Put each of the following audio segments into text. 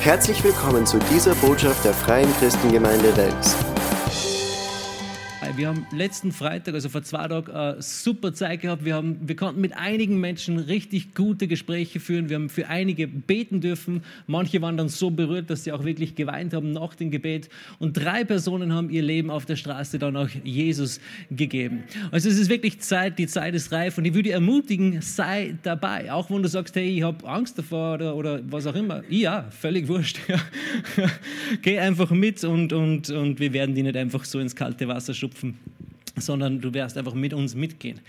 Herzlich willkommen zu dieser Botschaft der Freien Christengemeinde Wels. Wir haben letzten Freitag, also vor zwei Tagen, eine super Zeit gehabt. Wir, haben, wir konnten mit einigen Menschen richtig gute Gespräche führen. Wir haben für einige beten dürfen. Manche waren dann so berührt, dass sie auch wirklich geweint haben nach dem Gebet. Und drei Personen haben ihr Leben auf der Straße dann auch Jesus gegeben. Also es ist wirklich Zeit, die Zeit ist reif. Und ich würde ermutigen, sei dabei. Auch wenn du sagst, hey, ich habe Angst davor oder, oder was auch immer. Ja, völlig wurscht. Geh einfach mit und, und, und wir werden die nicht einfach so ins kalte Wasser schupfen sondern du wirst einfach mit uns mitgehen.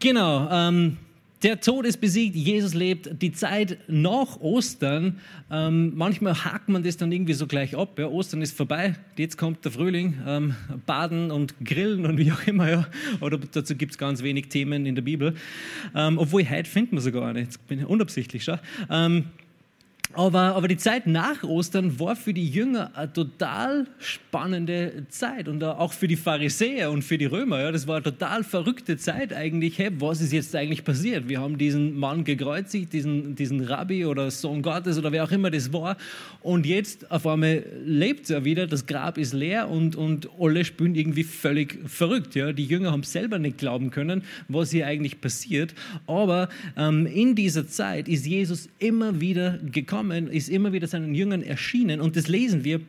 Genau. Ähm, der Tod ist besiegt, Jesus lebt. Die Zeit nach Ostern, ähm, manchmal hakt man das dann irgendwie so gleich ab. Ja, Ostern ist vorbei, jetzt kommt der Frühling, ähm, Baden und Grillen und wie auch immer. Ja. Oder dazu gibt es ganz wenig Themen in der Bibel. Ähm, obwohl heute finden wir sogar eine, jetzt bin ich unabsichtlich. Schau. Aber, aber die Zeit nach Ostern war für die Jünger eine total spannende Zeit und auch für die Pharisäer und für die Römer. Ja, das war eine total verrückte Zeit eigentlich. Hey, was ist jetzt eigentlich passiert? Wir haben diesen Mann gekreuzigt, diesen, diesen Rabbi oder Sohn Gottes oder wer auch immer das war. Und jetzt auf einmal lebt er wieder, das Grab ist leer und, und alle spielen irgendwie völlig verrückt. Ja. Die Jünger haben selber nicht glauben können, was hier eigentlich passiert. Aber ähm, in dieser Zeit ist Jesus immer wieder gekommen gekommen, ist immer wieder seinen Jüngern erschienen und das lesen wir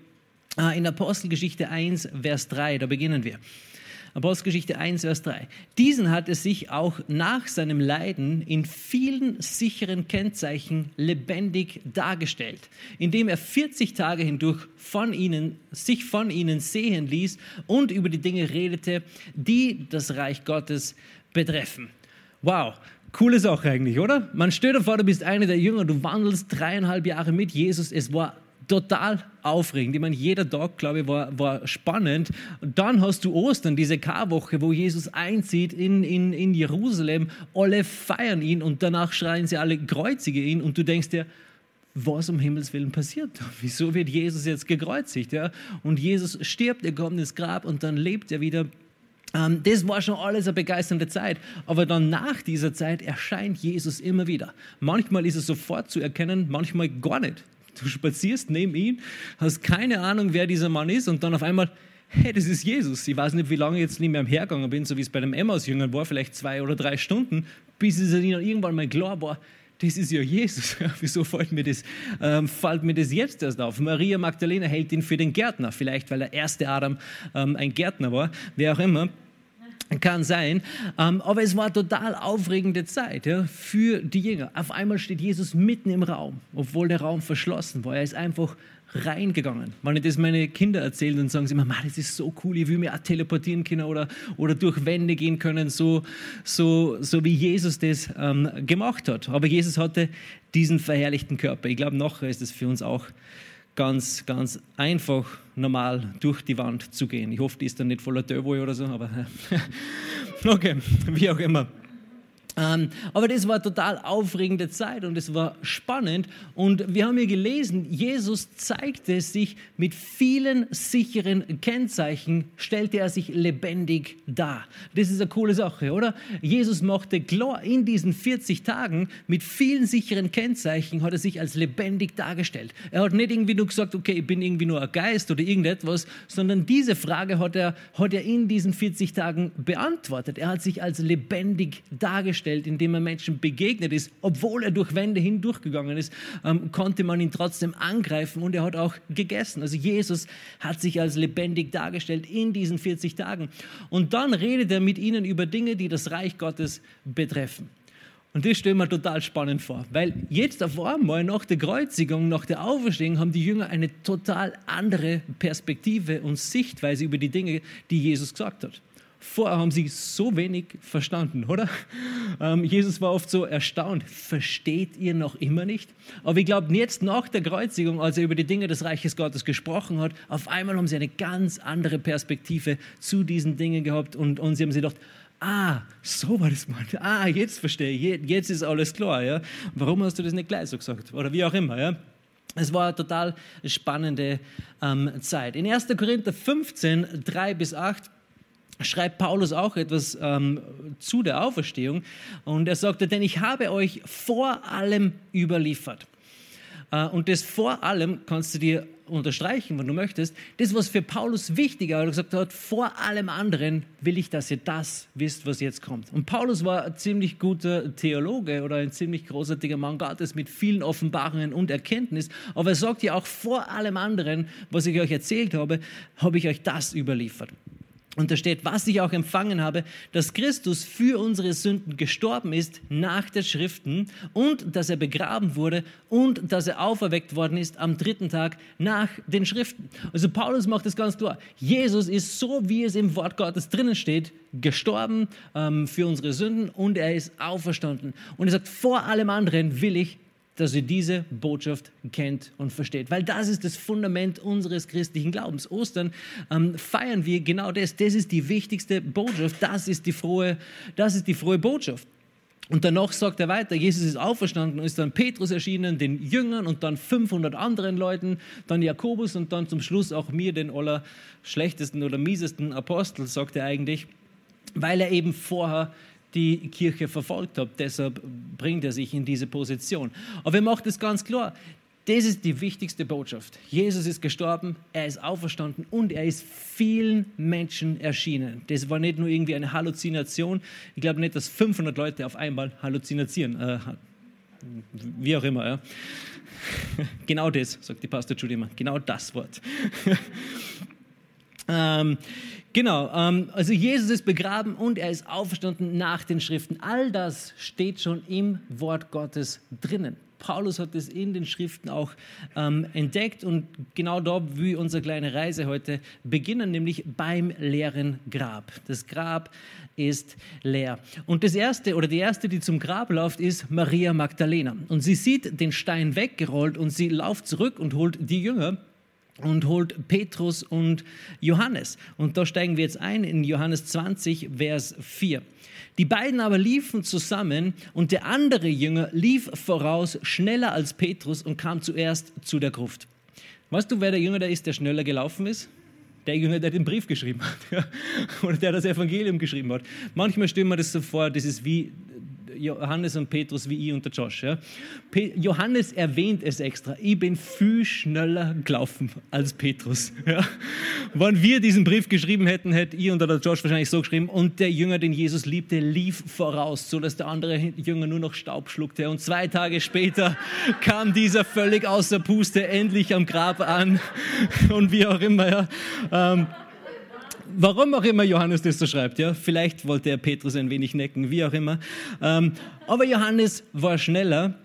äh, in Apostelgeschichte 1, Vers 3, da beginnen wir. Apostelgeschichte 1, Vers 3. Diesen hat es sich auch nach seinem Leiden in vielen sicheren Kennzeichen lebendig dargestellt, indem er 40 Tage hindurch von ihnen, sich von ihnen sehen ließ und über die Dinge redete, die das Reich Gottes betreffen. Wow, Coole Sache eigentlich, oder? Man stellt dir vor, du bist einer der Jünger, du wandelst dreieinhalb Jahre mit Jesus. Es war total aufregend. Ich meine, jeder Tag, glaube ich, war, war spannend. Und dann hast du Ostern, diese Karwoche, wo Jesus einzieht in, in, in Jerusalem. Alle feiern ihn und danach schreien sie alle, kreuzige ihn. Und du denkst dir, was um Himmels Willen passiert? Wieso wird Jesus jetzt gekreuzigt? Ja? Und Jesus stirbt, er kommt ins Grab und dann lebt er wieder das war schon alles eine begeisternde Zeit. Aber dann nach dieser Zeit erscheint Jesus immer wieder. Manchmal ist er sofort zu erkennen, manchmal gar nicht. Du spazierst neben ihm, hast keine Ahnung, wer dieser Mann ist und dann auf einmal, hey, das ist Jesus. Ich weiß nicht, wie lange ich jetzt nicht mehr am Hergegangen bin, so wie es bei dem Emmaus-Jüngern war, vielleicht zwei oder drei Stunden, bis es ihnen irgendwann mal klar war, das ist ja Jesus. Wieso fällt mir, das, ähm, fällt mir das jetzt erst auf? Maria Magdalena hält ihn für den Gärtner, vielleicht weil der erste Adam ähm, ein Gärtner war, wer auch immer. Kann sein. Ähm, aber es war total aufregende Zeit für die Jünger. Auf einmal steht Jesus mitten im Raum, obwohl der Raum verschlossen war. Er ist einfach reingegangen. Wenn ich das meine Kinder erzähle, dann sagen sie immer, das ist so cool, ich will mich auch teleportieren können oder, oder durch Wände gehen können, so, so, so wie Jesus das ähm, gemacht hat. Aber Jesus hatte diesen verherrlichten Körper. Ich glaube, nachher ist es für uns auch ganz, ganz einfach normal durch die Wand zu gehen. Ich hoffe, die ist dann nicht voller Döboy oder so, aber okay, wie auch immer. Ähm, aber das war total aufregende Zeit und es war spannend. Und wir haben hier gelesen, Jesus zeigte sich mit vielen sicheren Kennzeichen, stellte er sich lebendig dar. Das ist eine coole Sache, oder? Jesus machte klar, in diesen 40 Tagen mit vielen sicheren Kennzeichen hat er sich als lebendig dargestellt. Er hat nicht irgendwie nur gesagt, okay, ich bin irgendwie nur ein Geist oder irgendetwas, sondern diese Frage hat er, hat er in diesen 40 Tagen beantwortet. Er hat sich als lebendig dargestellt dargestellt, indem er Menschen begegnet ist. Obwohl er durch Wände hindurchgegangen ist, ähm, konnte man ihn trotzdem angreifen und er hat auch gegessen. Also Jesus hat sich als lebendig dargestellt in diesen 40 Tagen. Und dann redet er mit ihnen über Dinge, die das Reich Gottes betreffen. Und das stellen wir total spannend vor, weil jetzt auf einmal nach der Kreuzigung, nach der Auferstehung haben die Jünger eine total andere Perspektive und Sichtweise über die Dinge, die Jesus gesagt hat. Vorher haben sie so wenig verstanden, oder? Ähm, Jesus war oft so erstaunt. Versteht ihr noch immer nicht? Aber ich glaube, jetzt nach der Kreuzigung, als er über die Dinge des Reiches Gottes gesprochen hat, auf einmal haben sie eine ganz andere Perspektive zu diesen Dingen gehabt und, und sie haben sich gedacht, ah, so war das mal. Ah, jetzt verstehe ich, jetzt ist alles klar. Ja? Warum hast du das nicht gleich so gesagt? Oder wie auch immer. Ja? Es war eine total spannende ähm, Zeit. In 1. Korinther 15, 3 bis 8 schreibt Paulus auch etwas ähm, zu der Auferstehung. Und er sagte, denn ich habe euch vor allem überliefert, Äh, und das vor allem kannst du dir unterstreichen, wenn du möchtest, das, was für Paulus wichtig war, er gesagt hat, vor allem anderen will ich, dass ihr das wisst, was jetzt kommt. Und Paulus war ein ziemlich guter Theologe oder ein ziemlich großartiger Mann Gottes mit vielen Offenbarungen und Erkenntnis, aber er sagt ja auch, vor allem anderen, was ich euch erzählt habe, habe ich euch das überliefert. Und da steht, was ich auch empfangen habe, dass Christus für unsere Sünden gestorben ist nach der Schriften und dass er begraben wurde und dass er auferweckt worden ist am dritten Tag nach den Schriften. Also Paulus macht das ganz klar. Jesus ist so, wie es im Wort Gottes drinnen steht, gestorben ähm, für unsere Sünden und er ist auferstanden. Und er sagt, vor allem anderen will ich, dass ihr diese Botschaft kennt und versteht. Weil das ist das Fundament unseres christlichen Glaubens. Ostern ähm, feiern wir genau das. Das ist die wichtigste Botschaft. Das ist die frohe, das ist die frohe Botschaft. Und danach sagt er weiter, Jesus ist auferstanden und ist dann Petrus erschienen, den Jüngern und dann 500 anderen Leuten, dann Jakobus und dann zum Schluss auch mir, den aller schlechtesten oder miesesten Apostel, sagt er eigentlich, weil er eben vorher die Kirche verfolgt hat. Deshalb bringt er sich in diese Position. Aber er macht es ganz klar. Das ist die wichtigste Botschaft. Jesus ist gestorben, er ist auferstanden und er ist vielen Menschen erschienen. Das war nicht nur irgendwie eine Halluzination. Ich glaube nicht, dass 500 Leute auf einmal halluzinieren. Äh, wie auch immer. Ja. Genau das, sagt die Pastor Judy immer. Genau das Wort. ähm, Genau, ähm, also Jesus ist begraben und er ist auferstanden nach den Schriften. All das steht schon im Wort Gottes drinnen. Paulus hat es in den Schriften auch ähm, entdeckt und genau da will unsere kleine Reise heute beginnen, nämlich beim leeren Grab. Das Grab ist leer. Und das erste oder die erste, die zum Grab läuft, ist Maria Magdalena. Und sie sieht den Stein weggerollt und sie läuft zurück und holt die Jünger und holt Petrus und Johannes. Und da steigen wir jetzt ein in Johannes 20, Vers 4. Die beiden aber liefen zusammen und der andere Jünger lief voraus schneller als Petrus und kam zuerst zu der Gruft. Weißt du, wer der Jünger da ist, der schneller gelaufen ist? Der Jünger, der den Brief geschrieben hat oder der das Evangelium geschrieben hat. Manchmal stellen wir das so vor, das ist wie Johannes und Petrus wie ich und der Josh. Ja. Johannes erwähnt es extra. Ich bin viel schneller gelaufen als Petrus. Ja. Wenn wir diesen Brief geschrieben hätten, hätte ich und der Josh wahrscheinlich so geschrieben. Und der Jünger, den Jesus liebte, lief voraus, sodass der andere Jünger nur noch Staub schluckte. Und zwei Tage später kam dieser völlig außer Puste endlich am Grab an. Und wie auch immer. Ja. Ähm, warum auch immer Johannes das so schreibt, ja, vielleicht wollte er Petrus ein wenig necken, wie auch immer. Ähm, aber Johannes war schneller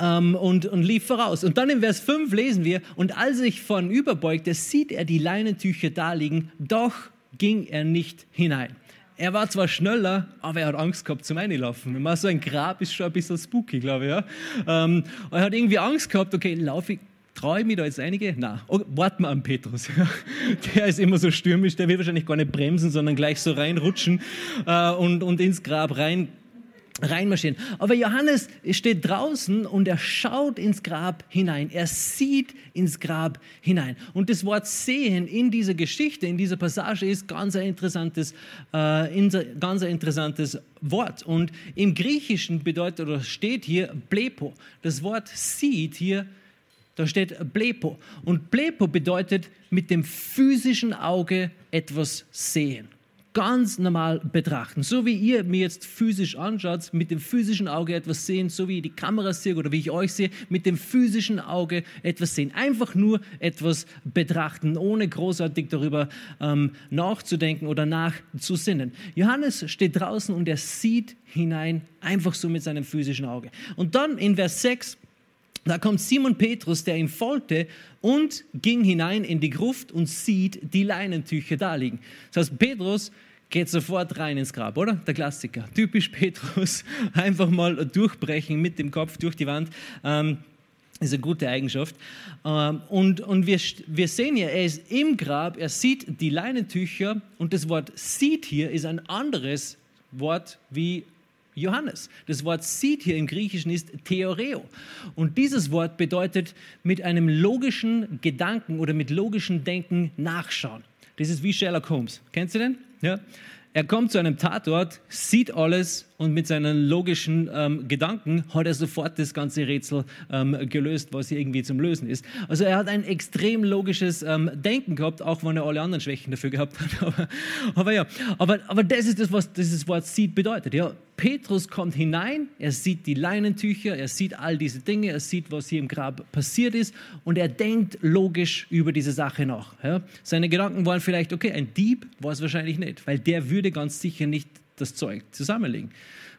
ähm, und, und lief voraus. Und dann im Vers 5 lesen wir, und als sich vornüberbeugte, sieht er die Leinentücher da liegen, doch ging er nicht hinein. Er war zwar schneller, aber er hat Angst gehabt zum Einlaufen. So ein Grab ist schon ein bisschen spooky, glaube ich. Ja? Ähm, er hat irgendwie Angst gehabt, okay, laufe ich Traue ich mich da jetzt einige? Nein. Oh, warten wir an Petrus. Der ist immer so stürmisch, der will wahrscheinlich gar nicht bremsen, sondern gleich so reinrutschen äh, und, und ins Grab rein reinmarschieren. Aber Johannes steht draußen und er schaut ins Grab hinein. Er sieht ins Grab hinein. Und das Wort sehen in dieser Geschichte, in dieser Passage ist ganz ein interessantes, äh, ganz ein interessantes Wort. Und im Griechischen bedeutet oder steht hier blepo. Das Wort sieht hier da steht Blepo. Und Blepo bedeutet mit dem physischen Auge etwas sehen. Ganz normal betrachten. So wie ihr mir jetzt physisch anschaut, mit dem physischen Auge etwas sehen, so wie die Kamera sehe oder wie ich euch sehe, mit dem physischen Auge etwas sehen. Einfach nur etwas betrachten, ohne großartig darüber ähm, nachzudenken oder nachzusinnen. Johannes steht draußen und er sieht hinein, einfach so mit seinem physischen Auge. Und dann in Vers 6 da kommt Simon Petrus, der ihm folgte und ging hinein in die Gruft und sieht die Leinentücher da liegen. Das heißt, Petrus geht sofort rein ins Grab, oder? Der Klassiker. Typisch Petrus. Einfach mal durchbrechen mit dem Kopf durch die Wand. Ähm, ist eine gute Eigenschaft. Ähm, und und wir, wir sehen hier, er ist im Grab, er sieht die Leinentücher und das Wort sieht hier ist ein anderes Wort wie Johannes. Das Wort sieht hier im Griechischen ist Theoreo. Und dieses Wort bedeutet mit einem logischen Gedanken oder mit logischem Denken nachschauen. Das ist wie Sherlock Holmes. Kennst du den? Ja. Er kommt zu einem Tatort, sieht alles und mit seinen logischen ähm, Gedanken hat er sofort das ganze Rätsel ähm, gelöst, was hier irgendwie zum Lösen ist. Also er hat ein extrem logisches ähm, Denken gehabt, auch wenn er alle anderen Schwächen dafür gehabt hat. Aber, aber ja, aber, aber das ist das, was dieses Wort Seed bedeutet. Ja, Petrus kommt hinein, er sieht die Leinentücher, er sieht all diese Dinge, er sieht, was hier im Grab passiert ist und er denkt logisch über diese Sache nach. Ja. Seine Gedanken waren vielleicht, okay, ein Dieb war es wahrscheinlich nicht, weil der würde ganz sicher nicht das Zeug zusammenlegen.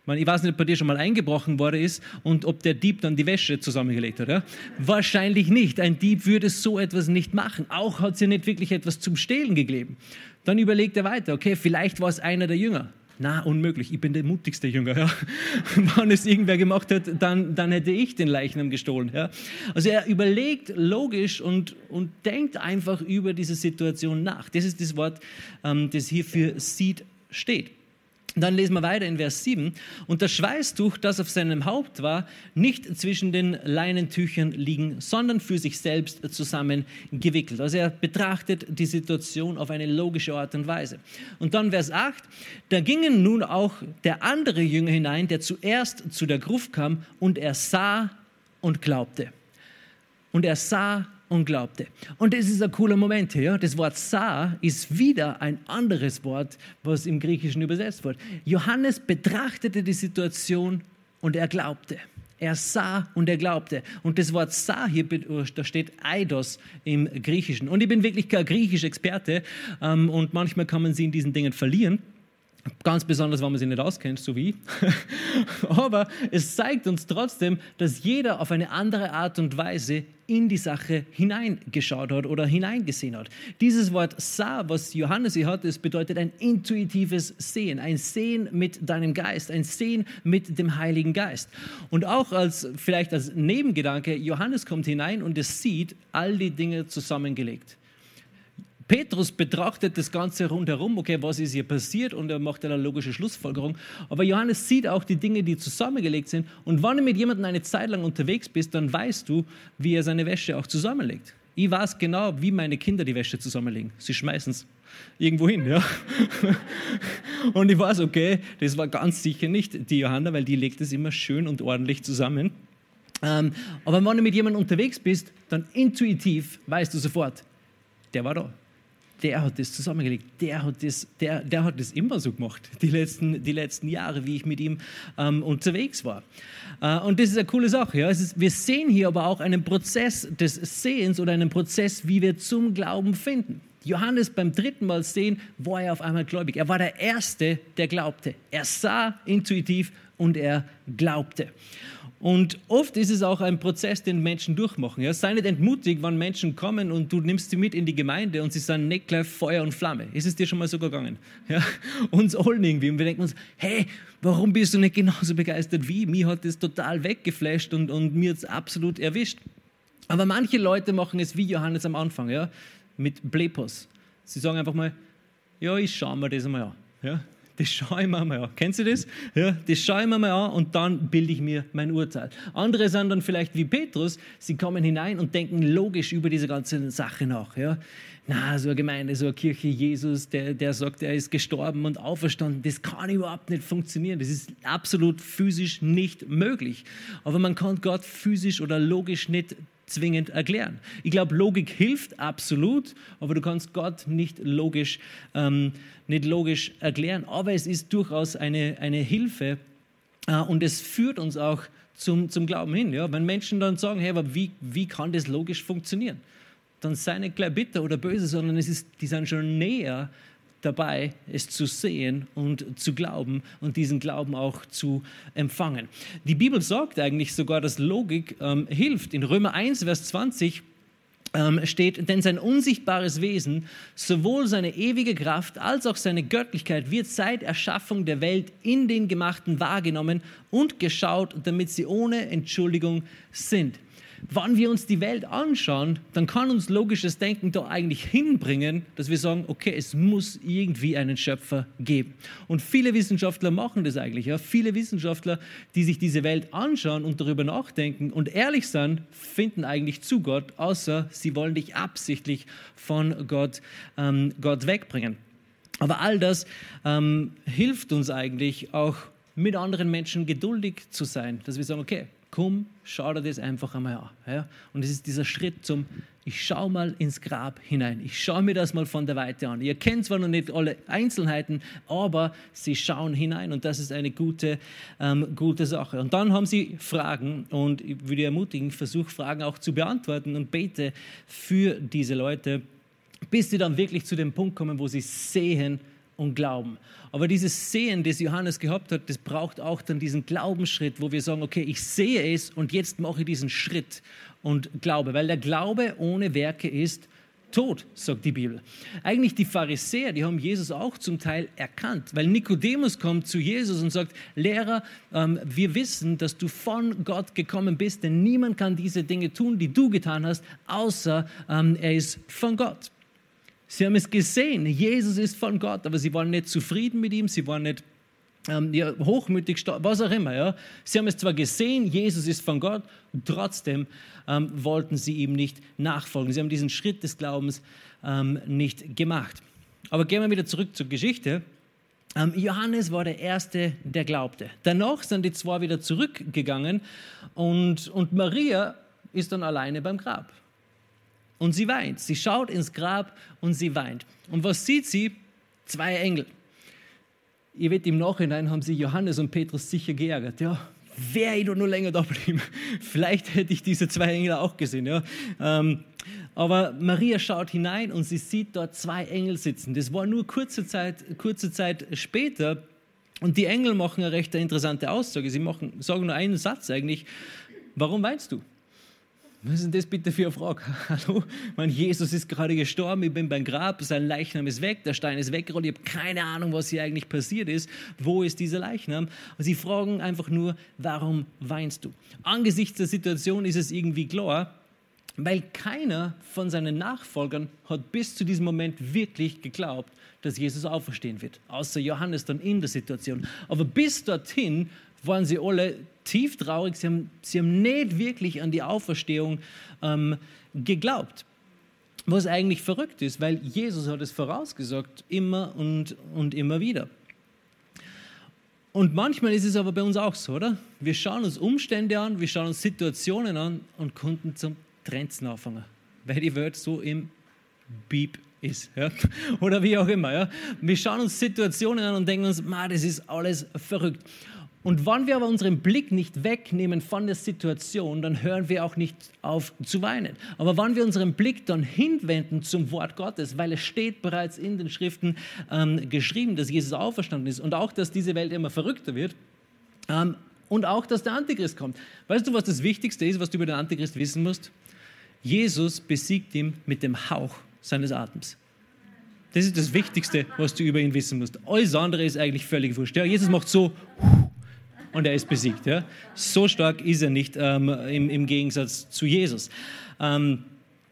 Ich weiß nicht, ob bei dir schon mal eingebrochen worden ist und ob der Dieb dann die Wäsche zusammengelegt hat. Ja? Wahrscheinlich nicht. Ein Dieb würde so etwas nicht machen. Auch hat sie nicht wirklich etwas zum Stehlen gegeben. Dann überlegt er weiter, okay, vielleicht war es einer der Jünger. Na, unmöglich, ich bin der mutigste Jünger. Ja. Wenn es irgendwer gemacht hat, dann, dann hätte ich den Leichnam gestohlen. Ja. Also er überlegt logisch und, und denkt einfach über diese Situation nach. Das ist das Wort, ähm, das hier für Seed steht. Dann lesen wir weiter in Vers 7. Und das Schweißtuch, das auf seinem Haupt war, nicht zwischen den Leinentüchern liegen, sondern für sich selbst zusammengewickelt. Also er betrachtet die Situation auf eine logische Art und Weise. Und dann Vers 8. Da gingen nun auch der andere Jünger hinein, der zuerst zu der Gruft kam, und er sah und glaubte. Und er sah und glaubte. Und das ist ein cooler Moment hier. Ja? Das Wort sah ist wieder ein anderes Wort, was im Griechischen übersetzt wird. Johannes betrachtete die Situation und er glaubte. Er sah und er glaubte. Und das Wort sah hier, da steht Eidos im Griechischen. Und ich bin wirklich kein Griechisch-Experte ähm, und manchmal kann man sie in diesen Dingen verlieren. Ganz besonders, wenn man sich nicht auskennt, so wie. Aber es zeigt uns trotzdem, dass jeder auf eine andere Art und Weise in die Sache hineingeschaut hat oder hineingesehen hat. Dieses Wort sah, was Johannes hier hat, bedeutet ein intuitives Sehen, ein Sehen mit deinem Geist, ein Sehen mit dem Heiligen Geist. Und auch als vielleicht als Nebengedanke, Johannes kommt hinein und es sieht all die Dinge zusammengelegt. Petrus betrachtet das Ganze rundherum, okay, was ist hier passiert und er macht eine logische Schlussfolgerung. Aber Johannes sieht auch die Dinge, die zusammengelegt sind. Und wenn du mit jemandem eine Zeit lang unterwegs bist, dann weißt du, wie er seine Wäsche auch zusammenlegt. Ich weiß genau, wie meine Kinder die Wäsche zusammenlegen. Sie schmeißen es irgendwo hin, ja. Und ich weiß, okay, das war ganz sicher nicht die Johanna, weil die legt es immer schön und ordentlich zusammen. Ähm, aber wenn du mit jemandem unterwegs bist, dann intuitiv weißt du sofort, der war da der hat das zusammengelegt, der hat das, der, der hat das immer so gemacht, die letzten, die letzten Jahre, wie ich mit ihm ähm, unterwegs war. Äh, und das ist eine coole Sache. Ja. Ist, wir sehen hier aber auch einen Prozess des Sehens oder einen Prozess, wie wir zum Glauben finden. Johannes beim dritten Mal sehen, war er auf einmal gläubig. Er war der Erste, der glaubte. Er sah intuitiv und er glaubte. Und oft ist es auch ein Prozess, den Menschen durchmachen. Ja? Sei nicht entmutigt, wenn Menschen kommen und du nimmst sie mit in die Gemeinde und sie sind nicht gleich Feuer und Flamme. Ist es dir schon mal so gegangen? Ja? Uns allen irgendwie. Und wir denken uns, hey, warum bist du nicht genauso begeistert wie? Mir hat das total weggeflasht und, und mir es absolut erwischt. Aber manche Leute machen es wie Johannes am Anfang, ja? mit Blepos. Sie sagen einfach mal, ja, ich schaue mir das einmal an. Ja? Das schaue ich mir mal an. Kennst du das? Ja, das schaue ich mir mal an und dann bilde ich mir mein Urteil. Andere sind dann vielleicht wie Petrus, sie kommen hinein und denken logisch über diese ganze Sache nach. Ja? Na, so eine Gemeinde, so eine Kirche, Jesus, der, der sagt, er ist gestorben und auferstanden, das kann überhaupt nicht funktionieren. Das ist absolut physisch nicht möglich. Aber man kann Gott physisch oder logisch nicht zwingend erklären. Ich glaube, Logik hilft absolut, aber du kannst Gott nicht logisch, ähm, nicht logisch erklären. Aber es ist durchaus eine, eine Hilfe äh, und es führt uns auch zum, zum Glauben hin. Ja? Wenn Menschen dann sagen, hey, aber wie, wie kann das logisch funktionieren? Dann sei nicht gleich bitter oder böse, sondern es ist, die sind schon näher dabei, es zu sehen und zu glauben und diesen Glauben auch zu empfangen. Die Bibel sagt eigentlich sogar, dass Logik ähm, hilft. In Römer 1, Vers 20 ähm, steht, denn sein unsichtbares Wesen, sowohl seine ewige Kraft als auch seine Göttlichkeit wird seit Erschaffung der Welt in den Gemachten wahrgenommen und geschaut, damit sie ohne Entschuldigung sind wenn wir uns die Welt anschauen, dann kann uns logisches Denken da eigentlich hinbringen, dass wir sagen, okay, es muss irgendwie einen Schöpfer geben. Und viele Wissenschaftler machen das eigentlich. Ja? Viele Wissenschaftler, die sich diese Welt anschauen und darüber nachdenken und ehrlich sind, finden eigentlich zu Gott, außer sie wollen dich absichtlich von Gott, ähm, Gott wegbringen. Aber all das ähm, hilft uns eigentlich auch mit anderen Menschen geduldig zu sein, dass wir sagen, okay, komm, schau dir das einfach einmal an. Ja? Und es ist dieser Schritt zum, ich schaue mal ins Grab hinein. Ich schaue mir das mal von der Weite an. Ihr kennt zwar noch nicht alle Einzelheiten, aber sie schauen hinein und das ist eine gute, ähm, gute Sache. Und dann haben sie Fragen und ich würde ermutigen, versuch Fragen auch zu beantworten und bete für diese Leute, bis sie dann wirklich zu dem Punkt kommen, wo sie sehen, und Glauben. Aber dieses Sehen, das Johannes gehabt hat, das braucht auch dann diesen Glaubensschritt, wo wir sagen, okay, ich sehe es und jetzt mache ich diesen Schritt und glaube. Weil der Glaube ohne Werke ist tot, sagt die Bibel. Eigentlich die Pharisäer, die haben Jesus auch zum Teil erkannt, weil Nikodemus kommt zu Jesus und sagt, Lehrer, ähm, wir wissen, dass du von Gott gekommen bist, denn niemand kann diese Dinge tun, die du getan hast, außer ähm, er ist von Gott. Sie haben es gesehen, Jesus ist von Gott, aber sie waren nicht zufrieden mit ihm, sie waren nicht ähm, ja, hochmütig, was auch immer. Ja. Sie haben es zwar gesehen, Jesus ist von Gott, trotzdem ähm, wollten sie ihm nicht nachfolgen. Sie haben diesen Schritt des Glaubens ähm, nicht gemacht. Aber gehen wir wieder zurück zur Geschichte. Ähm, Johannes war der Erste, der glaubte. Danach sind die zwei wieder zurückgegangen und, und Maria ist dann alleine beim Grab. Und sie weint. Sie schaut ins Grab und sie weint. Und was sieht sie? Zwei Engel. Ihr wisst, im Nachhinein haben sie Johannes und Petrus sicher geärgert. Ja, wäre ich doch nur länger da geblieben. Vielleicht hätte ich diese zwei Engel auch gesehen. Ja. Ähm, aber Maria schaut hinein und sie sieht dort zwei Engel sitzen. Das war nur kurze Zeit, kurze Zeit später. Und die Engel machen eine recht interessante Aussage. Sie machen, sagen nur einen Satz eigentlich. Warum weinst du? Was ist denn das bitte für eine Frage? Hallo? Mein Jesus ist gerade gestorben, ich bin beim Grab, sein Leichnam ist weg, der Stein ist weggerollt, ich habe keine Ahnung, was hier eigentlich passiert ist. Wo ist dieser Leichnam? Und sie fragen einfach nur, warum weinst du? Angesichts der Situation ist es irgendwie klar, weil keiner von seinen Nachfolgern hat bis zu diesem Moment wirklich geglaubt, dass Jesus auferstehen wird. Außer Johannes dann in der Situation. Aber bis dorthin waren sie alle tief traurig. Sie haben, sie haben nicht wirklich an die Auferstehung ähm, geglaubt. Was eigentlich verrückt ist, weil Jesus hat es vorausgesagt, immer und, und immer wieder. Und manchmal ist es aber bei uns auch so, oder? Wir schauen uns Umstände an, wir schauen uns Situationen an und konnten zum Trenzen anfangen, weil die Welt so im Beep ist. Ja? Oder wie auch immer. Ja? Wir schauen uns Situationen an und denken uns, das ist alles verrückt. Und wenn wir aber unseren Blick nicht wegnehmen von der Situation, dann hören wir auch nicht auf zu weinen. Aber wenn wir unseren Blick dann hinwenden zum Wort Gottes, weil es steht bereits in den Schriften ähm, geschrieben, dass Jesus auferstanden ist und auch, dass diese Welt immer verrückter wird ähm, und auch, dass der Antichrist kommt. Weißt du, was das Wichtigste ist, was du über den Antichrist wissen musst? Jesus besiegt ihn mit dem Hauch seines Atems. Das ist das Wichtigste, was du über ihn wissen musst. Alles andere ist eigentlich völlig wurscht. Ja, Jesus macht so und er ist besiegt. Ja? So stark ist er nicht ähm, im, im, Gegensatz zu Jesus. Ähm,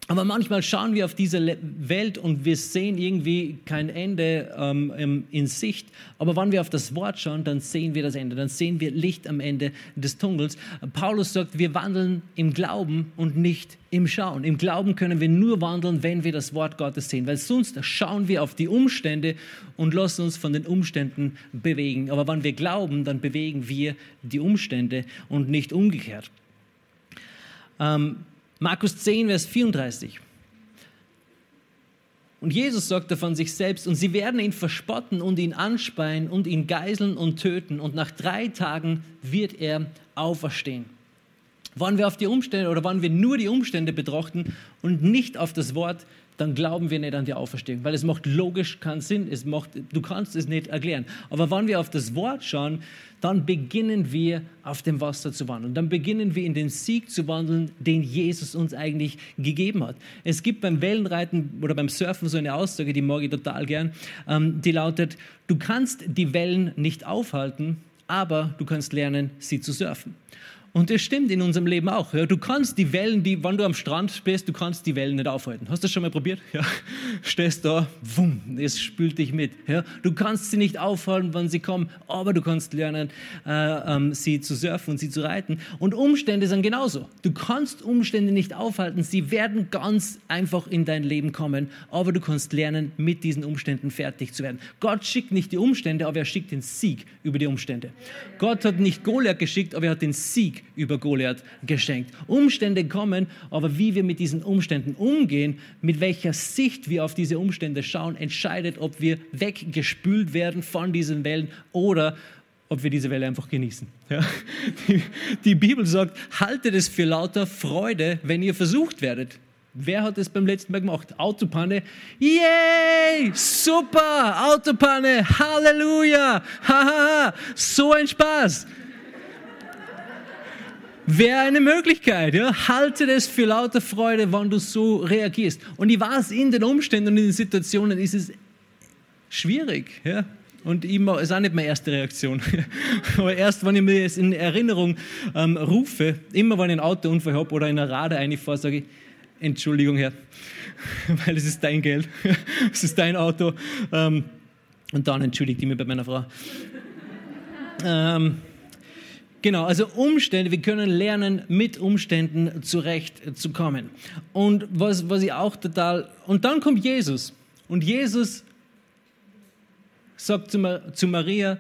aber manchmal schauen wir auf diese Welt und wir sehen irgendwie kein Ende ähm, in Sicht. Aber wenn wir auf das Wort schauen, dann sehen wir das Ende. Dann sehen wir Licht am Ende des Tunnels. Paulus sagt, wir wandeln im Glauben und nicht im Schauen. Im Glauben können wir nur wandeln, wenn wir das Wort Gottes sehen. Weil sonst schauen wir auf die Umstände und lassen uns von den Umständen bewegen. Aber wenn wir glauben, dann bewegen wir die Umstände und nicht umgekehrt. Ähm, Markus 10, Vers 34. Und Jesus sagte von sich selbst, und sie werden ihn verspotten und ihn anspeien und ihn geiseln und töten, und nach drei Tagen wird er auferstehen. Wann wir auf die Umstände oder wann wir nur die Umstände betrachten und nicht auf das Wort, dann glauben wir nicht an die Auferstehung, weil es macht logisch keinen Sinn, es macht, du kannst es nicht erklären. Aber wenn wir auf das Wort schauen, dann beginnen wir auf dem Wasser zu wandeln. Dann beginnen wir in den Sieg zu wandeln, den Jesus uns eigentlich gegeben hat. Es gibt beim Wellenreiten oder beim Surfen so eine Aussage, die mag ich total gern, ähm, die lautet, du kannst die Wellen nicht aufhalten, aber du kannst lernen, sie zu surfen. Und das stimmt in unserem Leben auch. Du kannst die Wellen, die, wenn du am Strand bist, du kannst die Wellen nicht aufhalten. Hast du das schon mal probiert? Ja. Stehst da, wumm, es spült dich mit. Ja. Du kannst sie nicht aufhalten, wenn sie kommen, aber du kannst lernen, äh, ähm, sie zu surfen und sie zu reiten. Und Umstände sind genauso. Du kannst Umstände nicht aufhalten, sie werden ganz einfach in dein Leben kommen, aber du kannst lernen, mit diesen Umständen fertig zu werden. Gott schickt nicht die Umstände, aber er schickt den Sieg über die Umstände. Gott hat nicht Goliath geschickt, aber er hat den Sieg über Goliath geschenkt. Umstände kommen, aber wie wir mit diesen Umständen umgehen, mit welcher Sicht wir auf diese Umstände schauen, entscheidet, ob wir weggespült werden von diesen Wellen oder ob wir diese Welle einfach genießen. Ja? Die, die Bibel sagt, haltet es für lauter Freude, wenn ihr versucht werdet. Wer hat das beim letzten Mal gemacht? Autopanne. Yay! Super! Autopanne! Halleluja! Haha! So ein Spaß! Wäre eine Möglichkeit. Ja? Halte das für lauter Freude, wann du so reagierst. Und ich weiß, in den Umständen und in den Situationen ist es schwierig. Ja? Und immer, ist auch nicht meine erste Reaktion. Aber erst, wenn ich mir es in Erinnerung ähm, rufe, immer wenn ich einen Autounfall habe oder in einer Rade einfahre, sage ich, Entschuldigung, Herr, weil es ist dein Geld, es ist dein Auto. Ähm, und dann entschuldigt ich mich bei meiner Frau. Ähm, Genau, also Umstände, wir können lernen, mit Umständen zurechtzukommen. Und was, was ich auch total, und dann kommt Jesus. Und Jesus sagt zu, Maria,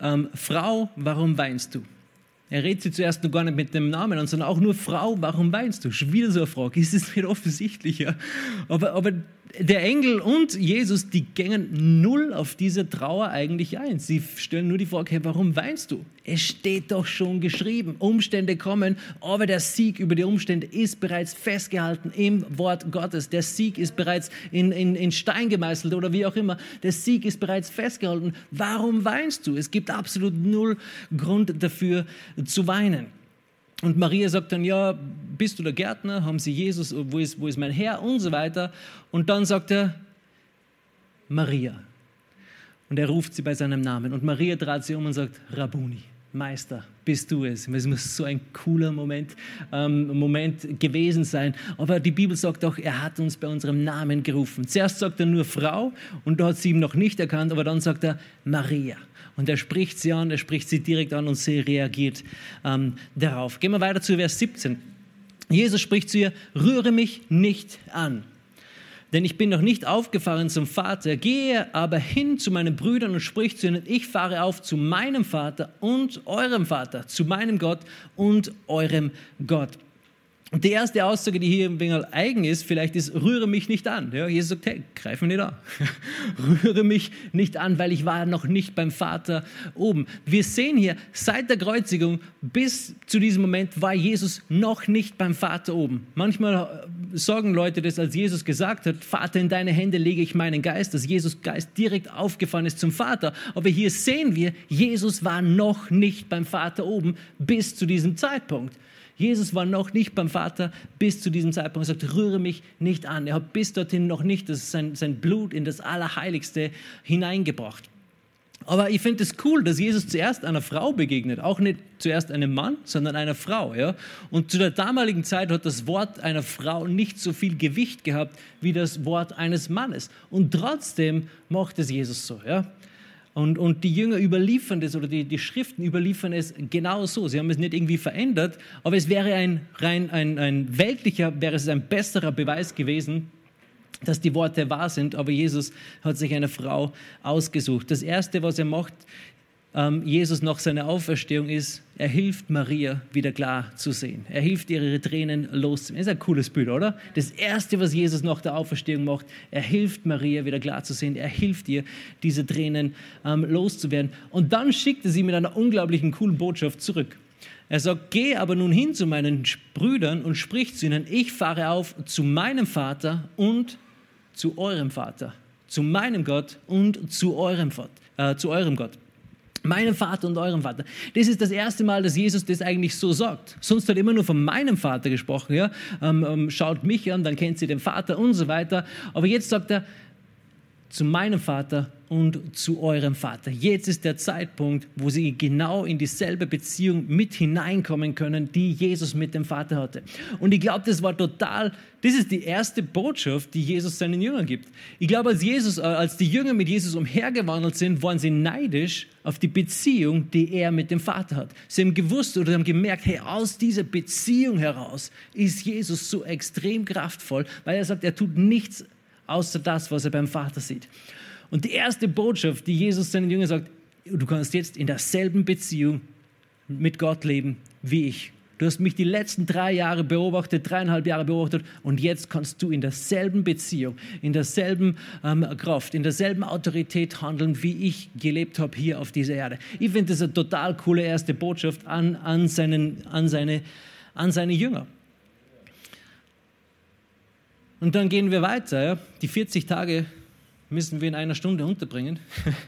ähm, Frau, warum weinst du? Er redet sie zuerst noch gar nicht mit dem Namen an, sondern auch nur Frau, warum weinst du? Schon wieder so eine Frage, ist es nicht offensichtlicher? Aber, aber der Engel und Jesus, die gängen null auf diese Trauer eigentlich ein. Sie stellen nur die Frage, hey, warum weinst du? Es steht doch schon geschrieben, Umstände kommen, aber der Sieg über die Umstände ist bereits festgehalten im Wort Gottes. Der Sieg ist bereits in, in, in Stein gemeißelt oder wie auch immer. Der Sieg ist bereits festgehalten. Warum weinst du? Es gibt absolut null Grund dafür zu weinen. Und Maria sagt dann, ja, bist du der Gärtner? Haben sie Jesus, wo ist, wo ist mein Herr? Und so weiter. Und dann sagt er, Maria. Und er ruft sie bei seinem Namen. Und Maria dreht sie um und sagt, Rabuni. Meister, bist du es. Es muss so ein cooler Moment, ähm, Moment gewesen sein. Aber die Bibel sagt auch, er hat uns bei unserem Namen gerufen. Zuerst sagt er nur Frau und da hat sie ihn noch nicht erkannt, aber dann sagt er Maria. Und er spricht sie an, er spricht sie direkt an und sie reagiert ähm, darauf. Gehen wir weiter zu Vers 17. Jesus spricht zu ihr, rühre mich nicht an denn ich bin noch nicht aufgefahren zum Vater, gehe aber hin zu meinen Brüdern und sprich zu ihnen, ich fahre auf zu meinem Vater und eurem Vater, zu meinem Gott und eurem Gott. Und die erste Aussage, die hier ein wenig eigen ist, vielleicht ist, rühre mich nicht an. Ja, Jesus sagt, hey, greif mich nicht an. rühre mich nicht an, weil ich war noch nicht beim Vater oben. Wir sehen hier, seit der Kreuzigung bis zu diesem Moment war Jesus noch nicht beim Vater oben. Manchmal äh, sagen Leute das, als Jesus gesagt hat, Vater, in deine Hände lege ich meinen Geist, dass Jesus Geist direkt aufgefahren ist zum Vater. Aber hier sehen wir, Jesus war noch nicht beim Vater oben bis zu diesem Zeitpunkt. Jesus war noch nicht beim Vater bis zu diesem Zeitpunkt. Er sagt, rühre mich nicht an. Er hat bis dorthin noch nicht das sein, sein Blut in das Allerheiligste hineingebracht. Aber ich finde es cool, dass Jesus zuerst einer Frau begegnet. Auch nicht zuerst einem Mann, sondern einer Frau. Ja? Und zu der damaligen Zeit hat das Wort einer Frau nicht so viel Gewicht gehabt wie das Wort eines Mannes. Und trotzdem macht es Jesus so. Ja? Und, und die Jünger überliefern das oder die, die Schriften überliefern es genau so. Sie haben es nicht irgendwie verändert, aber es wäre ein rein ein, ein weltlicher, wäre es ein besserer Beweis gewesen, dass die Worte wahr sind, aber Jesus hat sich eine Frau ausgesucht. Das Erste, was er macht, ähm, Jesus nach seiner Auferstehung ist, er hilft Maria wieder klar zu sehen. Er hilft ihr, ihre Tränen loszuwerden. Ist ein cooles Bild, oder? Das Erste, was Jesus nach der Auferstehung macht, er hilft Maria wieder klar zu sehen. Er hilft ihr, diese Tränen ähm, loszuwerden. Und dann schickt er sie mit einer unglaublichen, coolen Botschaft zurück. Er sagt, geh aber nun hin zu meinen Brüdern und sprich zu ihnen, ich fahre auf zu meinem Vater und zu eurem Vater, zu meinem Gott und zu eurem, äh, zu eurem Gott meinem Vater und eurem Vater. Das ist das erste Mal, dass Jesus das eigentlich so sagt. Sonst hat er immer nur von meinem Vater gesprochen. Ja? Ähm, ähm, schaut mich an, dann kennt sie den Vater und so weiter. Aber jetzt sagt er zu meinem Vater und zu eurem Vater. Jetzt ist der Zeitpunkt, wo sie genau in dieselbe Beziehung mit hineinkommen können, die Jesus mit dem Vater hatte. Und ich glaube, das war total, das ist die erste Botschaft, die Jesus seinen Jüngern gibt. Ich glaube, als, Jesus, äh, als die Jünger mit Jesus umhergewandelt sind, waren sie neidisch auf die Beziehung, die er mit dem Vater hat. Sie haben gewusst oder haben gemerkt, hey, aus dieser Beziehung heraus ist Jesus so extrem kraftvoll, weil er sagt, er tut nichts außer das, was er beim Vater sieht. Und die erste Botschaft, die Jesus seinen Jüngern sagt, du kannst jetzt in derselben Beziehung mit Gott leben wie ich. Du hast mich die letzten drei Jahre beobachtet, dreieinhalb Jahre beobachtet und jetzt kannst du in derselben Beziehung, in derselben ähm, Kraft, in derselben Autorität handeln, wie ich gelebt habe hier auf dieser Erde. Ich finde das eine total coole erste Botschaft an, an, seinen, an, seine, an seine Jünger. Und dann gehen wir weiter. Ja? Die 40 Tage müssen wir in einer Stunde unterbringen.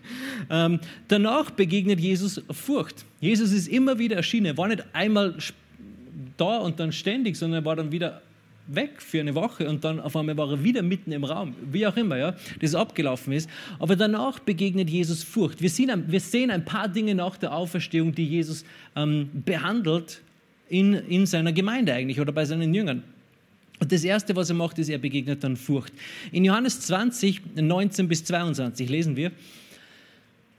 ähm, danach begegnet Jesus Furcht. Jesus ist immer wieder erschienen. Er war nicht einmal da und dann ständig, sondern er war dann wieder weg für eine Woche und dann auf einmal war er wieder mitten im Raum, wie auch immer, ja, das abgelaufen ist. Aber danach begegnet Jesus Furcht. Wir sehen, wir sehen ein paar Dinge nach der Auferstehung, die Jesus ähm, behandelt in, in seiner Gemeinde eigentlich oder bei seinen Jüngern. Und das Erste, was er macht, ist, er begegnet dann Furcht. In Johannes 20, 19 bis 22 lesen wir,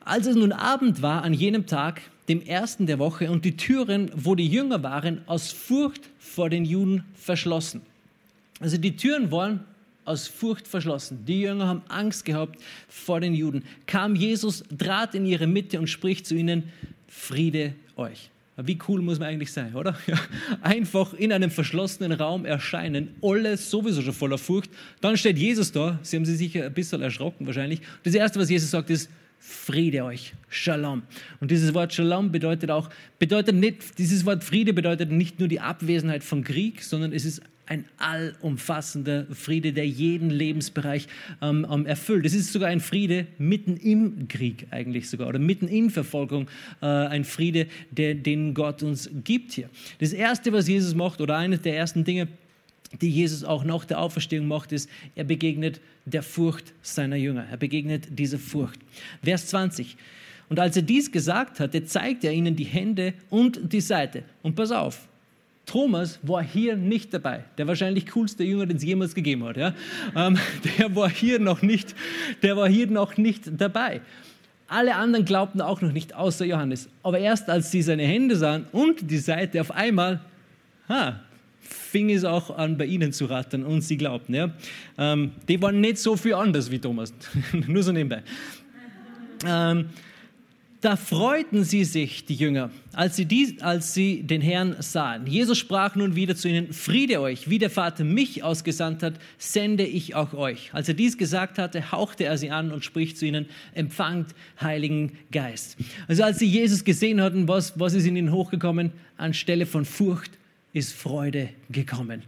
als es nun Abend war an jenem Tag, dem ersten der Woche, und die Türen, wo die Jünger waren, aus Furcht vor den Juden verschlossen. Also die Türen waren aus Furcht verschlossen. Die Jünger haben Angst gehabt vor den Juden. Kam Jesus, trat in ihre Mitte und spricht zu ihnen, Friede euch. Wie cool muss man eigentlich sein, oder? Ja, einfach in einem verschlossenen Raum erscheinen, alles sowieso schon voller Furcht. Dann steht Jesus da, sie haben sich sicher ein bisschen erschrocken wahrscheinlich. Das Erste, was Jesus sagt, ist, Friede euch, Shalom. Und dieses Wort Shalom bedeutet auch, bedeutet nicht, dieses Wort Friede bedeutet nicht nur die Abwesenheit von Krieg, sondern es ist ein allumfassender Friede, der jeden Lebensbereich ähm, ähm, erfüllt. Es ist sogar ein Friede mitten im Krieg eigentlich sogar oder mitten in Verfolgung, äh, ein Friede, der, den Gott uns gibt hier. Das Erste, was Jesus macht oder eines der ersten Dinge, die Jesus auch nach der Auferstehung macht, ist, er begegnet der Furcht seiner Jünger. Er begegnet dieser Furcht. Vers 20. Und als er dies gesagt hatte, zeigte er ihnen die Hände und die Seite. Und pass auf, Thomas war hier nicht dabei. Der wahrscheinlich coolste Jünger, den es jemals gegeben hat. Ja? Ähm, der war hier noch nicht, der war hier noch nicht dabei. Alle anderen glaubten auch noch nicht, außer Johannes. Aber erst als sie seine Hände sahen und die Seite auf einmal, ha, fing es auch an, bei ihnen zu rattern und sie glaubten. Ja? Ähm, die waren nicht so viel anders wie Thomas, nur so nebenbei. Ähm, da freuten sie sich, die Jünger, als sie, dies, als sie den Herrn sahen. Jesus sprach nun wieder zu ihnen, Friede euch, wie der Vater mich ausgesandt hat, sende ich auch euch. Als er dies gesagt hatte, hauchte er sie an und spricht zu ihnen, empfangt Heiligen Geist. Also als sie Jesus gesehen hatten, was, was ist in ihnen hochgekommen? Anstelle von Furcht ist Freude gekommen.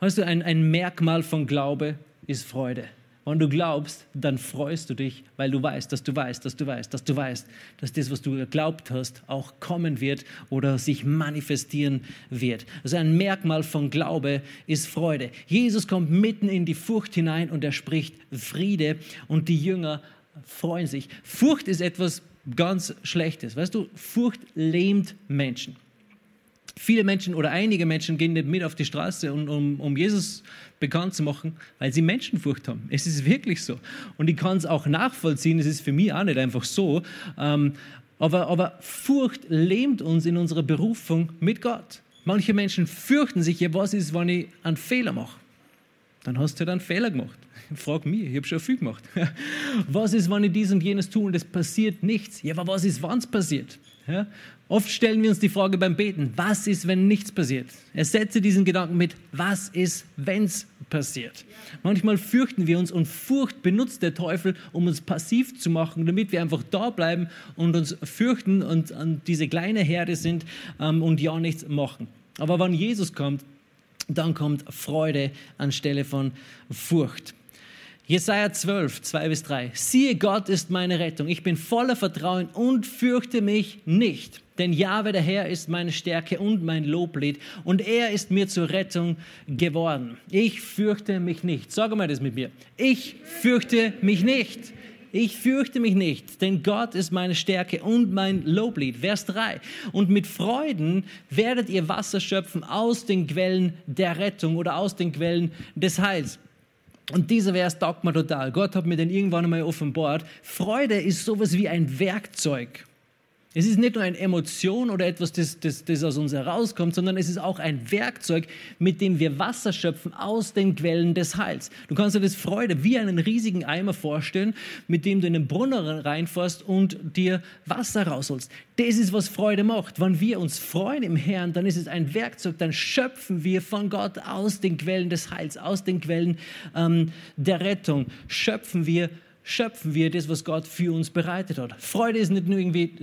Weißt du, ein, ein Merkmal von Glaube ist Freude. Wenn du glaubst, dann freust du dich, weil du weißt, dass du weißt, dass du weißt, dass du weißt, dass das, was du geglaubt hast, auch kommen wird oder sich manifestieren wird. Also ein Merkmal von Glaube ist Freude. Jesus kommt mitten in die Furcht hinein und er spricht Friede und die Jünger freuen sich. Furcht ist etwas ganz Schlechtes. Weißt du, Furcht lähmt Menschen. Viele Menschen oder einige Menschen gehen nicht mit auf die Straße, um, um, um Jesus bekannt zu machen, weil sie Menschenfurcht haben. Es ist wirklich so. Und ich kann es auch nachvollziehen, es ist für mich auch nicht einfach so. Ähm, aber, aber Furcht lähmt uns in unserer Berufung mit Gott. Manche Menschen fürchten sich, ja, was ist, wenn ich einen Fehler mache? Dann hast du halt einen Fehler gemacht. Frag mich, ich habe schon viel gemacht. Was ist, wenn ich dies und jenes tue und es passiert nichts? Ja, aber was ist, wann es passiert? Ja? Oft stellen wir uns die Frage beim Beten, was ist, wenn nichts passiert? Ersetze diesen Gedanken mit, was ist, wenn es passiert? Manchmal fürchten wir uns und Furcht benutzt der Teufel, um uns passiv zu machen, damit wir einfach da bleiben und uns fürchten und, und diese kleine Herde sind ähm, und ja nichts machen. Aber wenn Jesus kommt, dann kommt Freude anstelle von Furcht. Jesaja 12, 2 bis 3. Siehe, Gott ist meine Rettung. Ich bin voller Vertrauen und fürchte mich nicht. Denn Jahwe, der Herr, ist meine Stärke und mein Loblied. Und er ist mir zur Rettung geworden. Ich fürchte mich nicht. Sag mal das mit mir. Ich fürchte mich nicht. Ich fürchte mich nicht, denn Gott ist meine Stärke und mein Loblied. Vers 3. Und mit Freuden werdet ihr Wasser schöpfen aus den Quellen der Rettung oder aus den Quellen des Heils. Und dieser Vers taugt mir total. Gott hat mir den irgendwann einmal offenbart. Freude ist sowas wie ein Werkzeug. Es ist nicht nur eine Emotion oder etwas, das, das, das, aus uns herauskommt, sondern es ist auch ein Werkzeug, mit dem wir Wasser schöpfen aus den Quellen des Heils. Du kannst dir das Freude wie einen riesigen Eimer vorstellen, mit dem du in den Brunnen reinfährst und dir Wasser rausholst. Das ist, was Freude macht. Wenn wir uns freuen im Herrn, dann ist es ein Werkzeug, dann schöpfen wir von Gott aus den Quellen des Heils, aus den Quellen ähm, der Rettung, schöpfen wir schöpfen wir das, was Gott für uns bereitet hat. Freude ist nicht nur irgendwie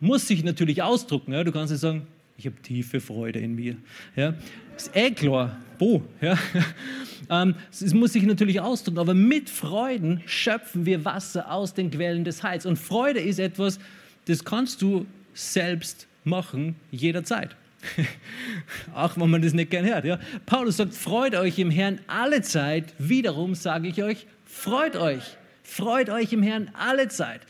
muss sich natürlich ausdrucken. Ja? Du kannst nicht sagen, ich habe tiefe Freude in mir. Ja? Ist eh klar. Wo? Ja? ähm, es muss sich natürlich ausdrücken, aber mit Freuden schöpfen wir Wasser aus den Quellen des Heils. Und Freude ist etwas, das kannst du selbst machen, jederzeit. Auch wenn man das nicht gern hört. Ja? Paulus sagt, freut euch im Herrn alle Zeit. Wiederum sage ich euch, freut euch. Freut euch im Herrn alle Zeit.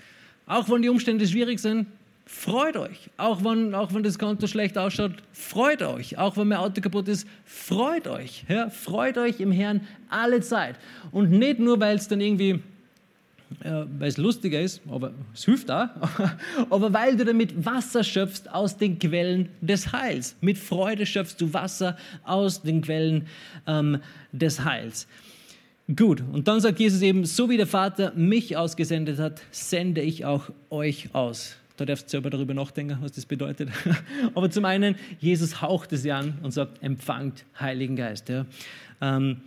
Auch wenn die Umstände schwierig sind, freut euch. Auch wenn, auch wenn das Konto schlecht ausschaut, freut euch. Auch wenn mein Auto kaputt ist, freut euch. Ja, freut euch im Herrn alle Zeit. Und nicht nur, weil es dann irgendwie, äh, weil lustiger ist, aber es hilft auch, aber weil du damit Wasser schöpfst aus den Quellen des Heils. Mit Freude schöpfst du Wasser aus den Quellen ähm, des Heils. Gut, und dann sagt Jesus eben, so wie der Vater mich ausgesendet hat, sende ich auch euch aus. Da darfst du selber darüber nachdenken, was das bedeutet. Aber zum einen, Jesus haucht es ja an und sagt, empfangt Heiligen Geist. Ja. Ähm,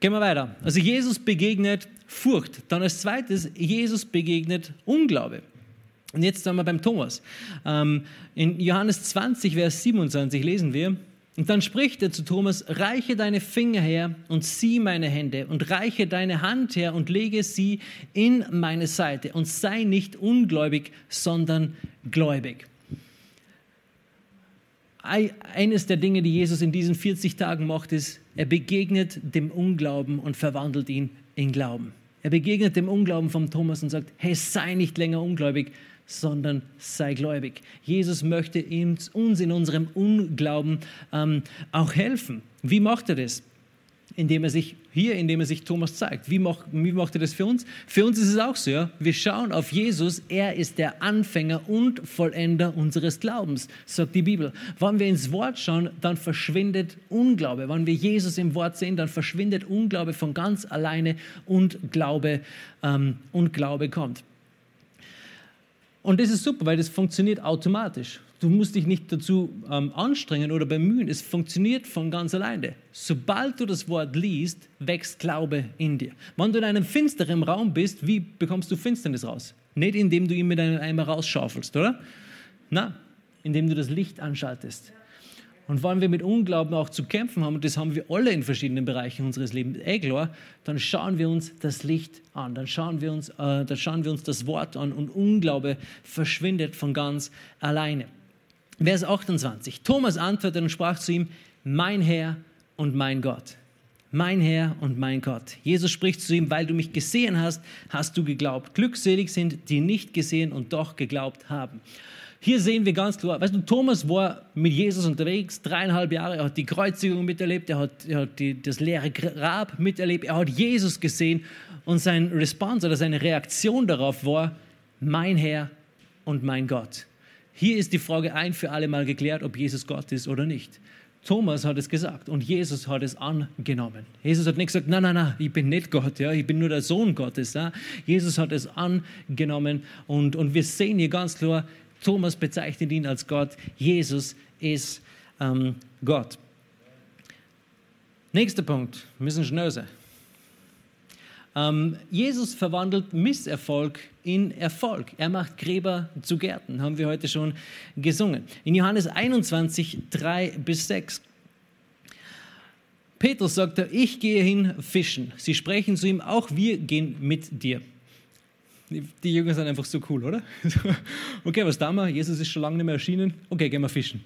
gehen wir weiter. Also Jesus begegnet Furcht. Dann als zweites, Jesus begegnet Unglaube. Und jetzt sind wir beim Thomas. Ähm, in Johannes 20, Vers 27 lesen wir, und dann spricht er zu Thomas, reiche deine Finger her und sieh meine Hände und reiche deine Hand her und lege sie in meine Seite und sei nicht ungläubig, sondern gläubig. Eines der Dinge, die Jesus in diesen 40 Tagen macht, ist, er begegnet dem Unglauben und verwandelt ihn in Glauben. Er begegnet dem Unglauben von Thomas und sagt, hey, sei nicht länger ungläubig, sondern sei gläubig. Jesus möchte uns in unserem Unglauben ähm, auch helfen. Wie macht er das? Indem er sich hier, indem er sich Thomas zeigt. Wie macht, wie macht er das für uns? Für uns ist es auch so. Ja? Wir schauen auf Jesus. Er ist der Anfänger und Vollender unseres Glaubens, sagt die Bibel. Wenn wir ins Wort schauen, dann verschwindet Unglaube. Wenn wir Jesus im Wort sehen, dann verschwindet Unglaube von ganz alleine und Glaube, ähm, und Glaube kommt. Und das ist super, weil das funktioniert automatisch. Du musst dich nicht dazu ähm, anstrengen oder bemühen. Es funktioniert von ganz alleine. Sobald du das Wort liest, wächst Glaube in dir. Wenn du in einem finsteren Raum bist, wie bekommst du Finsternis raus? Nicht indem du ihn mit einem Eimer rausschaufelst, oder? Na, indem du das Licht anschaltest. Und wenn wir mit Unglauben auch zu kämpfen haben, und das haben wir alle in verschiedenen Bereichen unseres Lebens, eh klar, dann schauen wir uns das Licht an, dann schauen wir uns, äh, dann schauen wir uns das Wort an und Unglaube verschwindet von ganz alleine. Vers 28. Thomas antwortete und sprach zu ihm, mein Herr und mein Gott. Mein Herr und mein Gott. Jesus spricht zu ihm, weil du mich gesehen hast, hast du geglaubt. Glückselig sind, die nicht gesehen und doch geglaubt haben. Hier sehen wir ganz klar, weißt du, Thomas war mit Jesus unterwegs, dreieinhalb Jahre, er hat die Kreuzigung miterlebt, er hat, er hat die, das leere Grab miterlebt, er hat Jesus gesehen und sein Response oder seine Reaktion darauf war, mein Herr und mein Gott. Hier ist die Frage ein für alle Mal geklärt, ob Jesus Gott ist oder nicht. Thomas hat es gesagt und Jesus hat es angenommen. Jesus hat nicht gesagt, nein, nein, nein, ich bin nicht Gott, ja, ich bin nur der Sohn Gottes. Ja. Jesus hat es angenommen und, und wir sehen hier ganz klar, Thomas bezeichnet ihn als Gott. Jesus ist ähm, Gott. Nächster Punkt, wir müssen schnell sein. Ähm, Jesus verwandelt Misserfolg in Erfolg. Er macht Gräber zu Gärten, haben wir heute schon gesungen. In Johannes 21, 3 bis 6. Petrus sagt er, ich gehe hin fischen. Sie sprechen zu ihm, auch wir gehen mit dir. Die Jünger sind einfach so cool, oder? Okay, was da wir? Jesus ist schon lange nicht mehr erschienen. Okay, gehen wir fischen.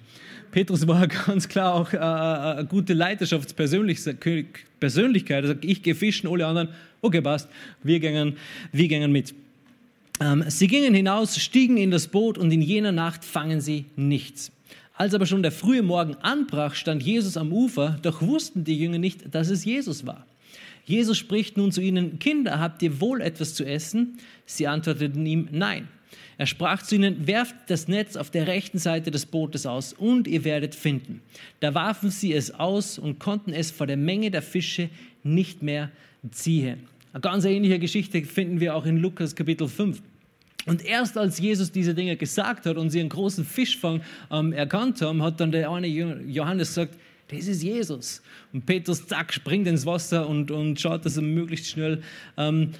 Petrus war ganz klar auch äh, äh eine gute Leiterschaftspersönlichkeit. Er sagt, ich gehe fischen, alle anderen, okay, passt, wir gehen, wir gehen mit. Ähm, sie gingen hinaus, stiegen in das Boot und in jener Nacht fangen sie nichts. Als aber schon der frühe Morgen anbrach, stand Jesus am Ufer, doch wussten die Jünger nicht, dass es Jesus war. Jesus spricht nun zu ihnen, Kinder, habt ihr wohl etwas zu essen? Sie antworteten ihm, nein. Er sprach zu ihnen, werft das Netz auf der rechten Seite des Bootes aus und ihr werdet finden. Da warfen sie es aus und konnten es vor der Menge der Fische nicht mehr ziehen. Eine ganz ähnliche Geschichte finden wir auch in Lukas Kapitel 5. Und erst als Jesus diese Dinge gesagt hat und sie einen großen Fischfang ähm, erkannt haben, hat dann der eine Johannes gesagt, das ist Jesus. Und Petrus, zack, springt ins Wasser und, und schaut, dass er möglichst schnell ähm,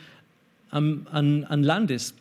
an, an Land ist.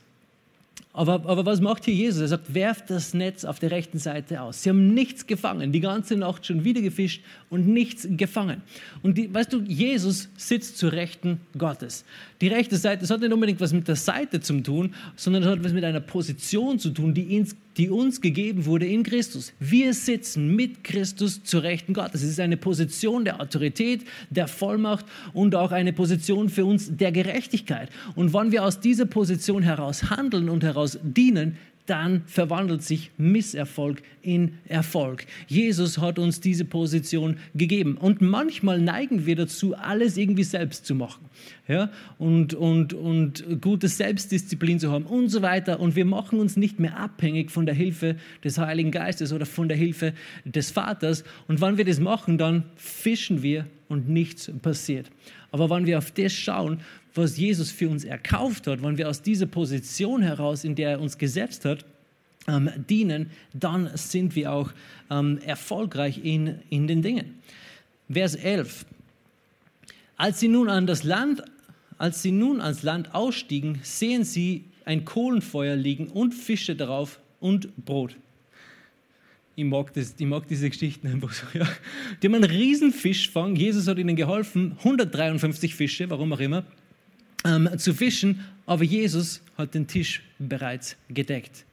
Aber, aber was macht hier Jesus? Er sagt, werft das Netz auf der rechten Seite aus. Sie haben nichts gefangen, die ganze Nacht schon wieder gefischt und nichts gefangen. Und die, weißt du, Jesus sitzt zur Rechten Gottes. Die rechte Seite, das hat nicht unbedingt was mit der Seite zu tun, sondern das hat was mit einer Position zu tun, die, ins, die uns gegeben wurde in Christus. Wir sitzen mit Christus zur Rechten Gottes. Es ist eine Position der Autorität, der Vollmacht und auch eine Position für uns der Gerechtigkeit. Und wann wir aus dieser Position heraus handeln und heraus daraus dienen, dann verwandelt sich Misserfolg in Erfolg. Jesus hat uns diese Position gegeben. Und manchmal neigen wir dazu, alles irgendwie selbst zu machen. Ja? Und, und, und gute Selbstdisziplin zu haben und so weiter. Und wir machen uns nicht mehr abhängig von der Hilfe des Heiligen Geistes oder von der Hilfe des Vaters. Und wenn wir das machen, dann fischen wir und nichts passiert. Aber wenn wir auf das schauen, was Jesus für uns erkauft hat, wenn wir aus dieser Position heraus, in der er uns gesetzt hat, ähm, dienen, dann sind wir auch ähm, erfolgreich in, in den Dingen. Vers 11. Als sie nun an das Land, als sie nun ans Land ausstiegen, sehen sie ein Kohlenfeuer liegen und Fische darauf und Brot. Ich mag, das, ich mag diese Geschichten einfach so. Ja. Die haben einen riesen Fischfang. Jesus hat ihnen geholfen, 153 Fische, warum auch immer ähm, zu fischen, aber Jesus hat den Tisch bereits gedeckt.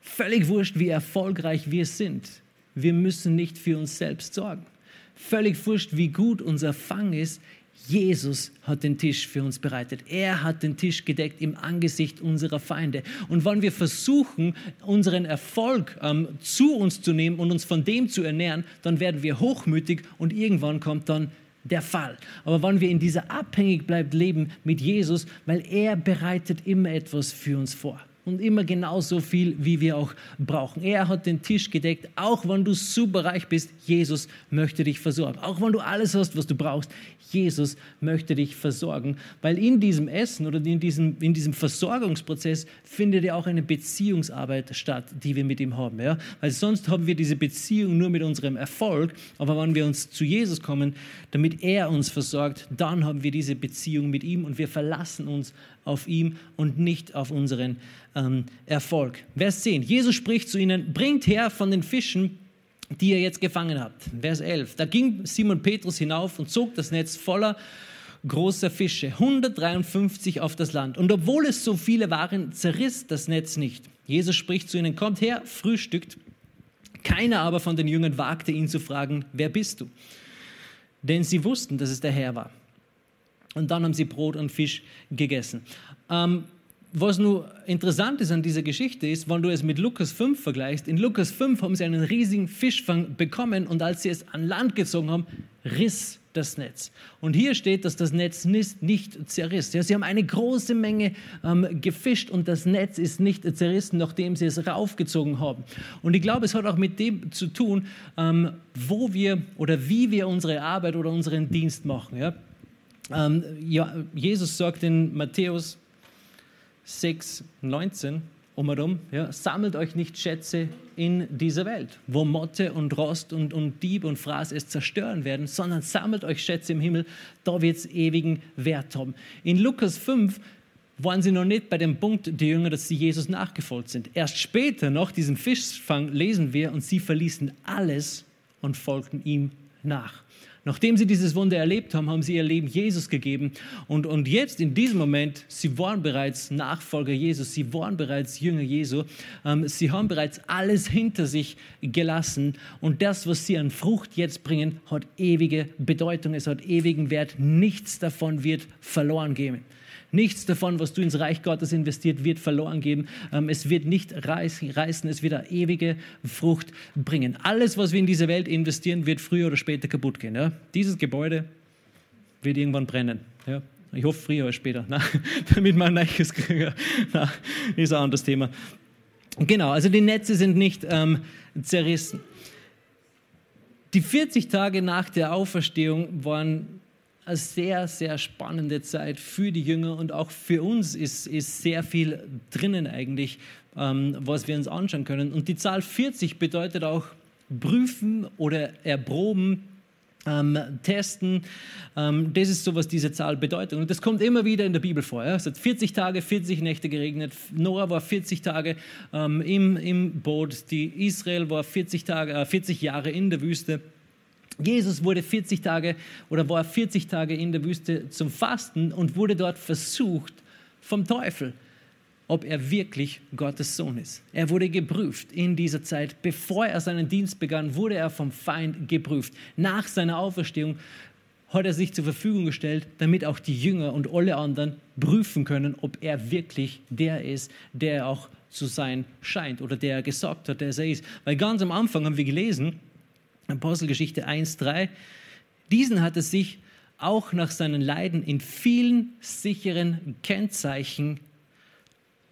Völlig wurscht, wie erfolgreich wir sind. Wir müssen nicht für uns selbst sorgen. Völlig wurscht, wie gut unser Fang ist. Jesus hat den Tisch für uns bereitet. Er hat den Tisch gedeckt im Angesicht unserer Feinde. Und wenn wir versuchen, unseren Erfolg ähm, zu uns zu nehmen und uns von dem zu ernähren, dann werden wir hochmütig und irgendwann kommt dann der Fall. Aber wenn wir in dieser abhängig bleibt leben mit Jesus, weil er bereitet immer etwas für uns vor und immer genauso viel, wie wir auch brauchen. Er hat den Tisch gedeckt, auch wenn du super reich bist, Jesus möchte dich versorgen. Auch wenn du alles hast, was du brauchst, Jesus möchte dich versorgen, weil in diesem Essen oder in diesem, in diesem Versorgungsprozess findet ja auch eine Beziehungsarbeit statt, die wir mit ihm haben. Ja? Weil sonst haben wir diese Beziehung nur mit unserem Erfolg, aber wenn wir uns zu Jesus kommen, damit er uns versorgt, dann haben wir diese Beziehung mit ihm und wir verlassen uns auf ihm und nicht auf unseren ähm, Erfolg. Vers 10. Jesus spricht zu ihnen, bringt her von den Fischen, die ihr jetzt gefangen habt. Vers 11. Da ging Simon Petrus hinauf und zog das Netz voller großer Fische, 153 auf das Land. Und obwohl es so viele waren, zerriss das Netz nicht. Jesus spricht zu ihnen, kommt her, frühstückt. Keiner aber von den Jüngern wagte ihn zu fragen, wer bist du? Denn sie wussten, dass es der Herr war. Und dann haben sie Brot und Fisch gegessen. Ähm, was nur interessant ist an dieser Geschichte ist, wenn du es mit Lukas 5 vergleichst, in Lukas 5 haben sie einen riesigen Fischfang bekommen und als sie es an Land gezogen haben, riss das Netz. Und hier steht, dass das Netz nicht, zerriss. Ja, sie haben eine große Menge ähm, gefischt und das Netz ist nicht zerrissen, nachdem sie es raufgezogen haben. Und ich glaube, es hat auch mit dem zu tun, ähm, wo wir oder wie wir unsere Arbeit oder unseren Dienst machen. Ja? Ähm, Jesus sagt in Matthäus 6, 19 um herum, ja, sammelt euch nicht Schätze in dieser Welt, wo Motte und Rost und, und Dieb und Fraß es zerstören werden, sondern sammelt euch Schätze im Himmel, da wird es ewigen Wert haben. In Lukas 5 waren sie noch nicht bei dem Punkt, die Jünger, dass sie Jesus nachgefolgt sind. Erst später, nach diesem Fischfang, lesen wir, und sie verließen alles und folgten ihm nach. Nachdem sie dieses Wunder erlebt haben, haben sie ihr Leben Jesus gegeben. Und, und jetzt in diesem Moment, sie waren bereits Nachfolger Jesus, sie waren bereits Jünger Jesu. Ähm, sie haben bereits alles hinter sich gelassen. Und das, was sie an Frucht jetzt bringen, hat ewige Bedeutung, es hat ewigen Wert. Nichts davon wird verloren gehen. Nichts davon, was du ins Reich Gottes investiert, wird verloren gehen. Ähm, es wird nicht reißen, es wird eine ewige Frucht bringen. Alles, was wir in diese Welt investieren, wird früher oder später kaputt gehen. Ja? Dieses Gebäude wird irgendwann brennen. Ja? Ich hoffe früher oder später, na, damit man neues kriegen. Na, ist ein anderes Thema. Genau, also die Netze sind nicht ähm, zerrissen. Die 40 Tage nach der Auferstehung waren eine sehr, sehr spannende Zeit für die Jünger und auch für uns ist, ist sehr viel drinnen eigentlich, ähm, was wir uns anschauen können. Und die Zahl 40 bedeutet auch prüfen oder erproben, ähm, testen. Ähm, das ist so, was diese Zahl bedeutet. Und das kommt immer wieder in der Bibel vor. Ja? Es hat 40 Tage, 40 Nächte geregnet. Noah war 40 Tage ähm, im, im Boot. Die Israel war 40, Tage, äh, 40 Jahre in der Wüste. Jesus wurde 40 Tage oder war 40 Tage in der Wüste zum Fasten und wurde dort versucht vom Teufel ob er wirklich Gottes Sohn ist. Er wurde geprüft in dieser Zeit. Bevor er seinen Dienst begann, wurde er vom Feind geprüft. Nach seiner Auferstehung hat er sich zur Verfügung gestellt, damit auch die Jünger und alle anderen prüfen können, ob er wirklich der ist, der er auch zu sein scheint oder der er gesagt hat, der er ist. Weil ganz am Anfang haben wir gelesen, Apostelgeschichte 1.3, diesen hat er sich auch nach seinen Leiden in vielen sicheren Kennzeichen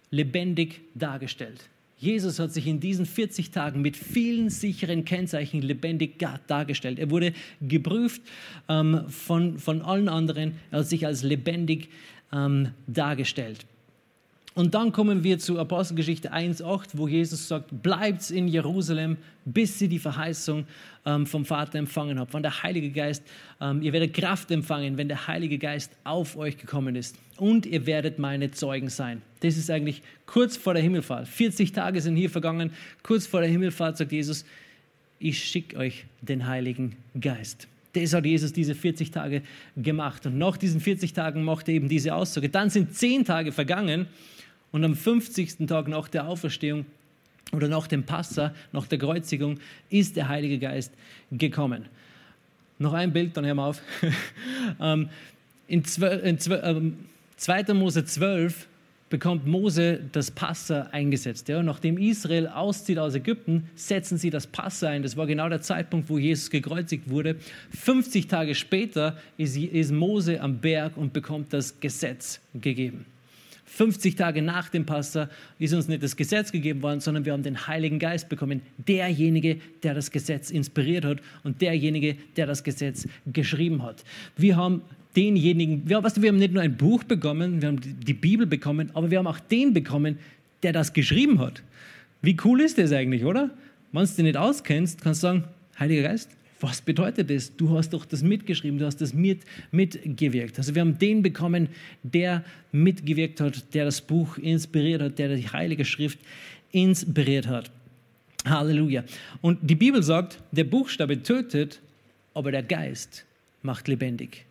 lebendig dargestellt. Jesus hat sich in diesen 40 Tagen mit vielen sicheren Kennzeichen lebendig dargestellt. Er wurde geprüft ähm, von, von allen anderen. Er hat sich als lebendig ähm, dargestellt. Und dann kommen wir zu Apostelgeschichte 1,8, wo Jesus sagt, bleibt in Jerusalem, bis sie die Verheißung ähm, vom Vater empfangen habt. Von der Heilige Geist, ähm, ihr werdet Kraft empfangen, wenn der Heilige Geist auf euch gekommen ist. Und ihr werdet meine Zeugen sein. Das ist eigentlich kurz vor der Himmelfahrt. 40 Tage sind hier vergangen. Kurz vor der Himmelfahrt sagt Jesus, ich schicke euch den Heiligen Geist. Das hat Jesus diese 40 Tage gemacht. Und nach diesen 40 Tagen macht er eben diese Aussage. Dann sind 10 Tage vergangen und am 50. Tag nach der Auferstehung oder nach dem Passa, nach der Kreuzigung, ist der Heilige Geist gekommen. Noch ein Bild, dann hören wir auf. Ähm, in 2. Ähm, Mose 12 bekommt Mose das Passa eingesetzt. Ja. Nachdem Israel auszieht aus Ägypten, setzen sie das Passa ein. Das war genau der Zeitpunkt, wo Jesus gekreuzigt wurde. 50 Tage später ist Mose am Berg und bekommt das Gesetz gegeben. 50 Tage nach dem Passa ist uns nicht das Gesetz gegeben worden, sondern wir haben den Heiligen Geist bekommen. Derjenige, der das Gesetz inspiriert hat und derjenige, der das Gesetz geschrieben hat. Wir haben denjenigen, wir, weißt du, wir haben nicht nur ein Buch bekommen, wir haben die Bibel bekommen, aber wir haben auch den bekommen, der das geschrieben hat. Wie cool ist das eigentlich, oder? Wenn du dich nicht auskennst, kannst du sagen, Heiliger Geist, was bedeutet das? Du hast doch das mitgeschrieben, du hast das mit, mitgewirkt. Also wir haben den bekommen, der mitgewirkt hat, der das Buch inspiriert hat, der die Heilige Schrift inspiriert hat. Halleluja. Und die Bibel sagt, der Buchstabe tötet, aber der Geist macht lebendig.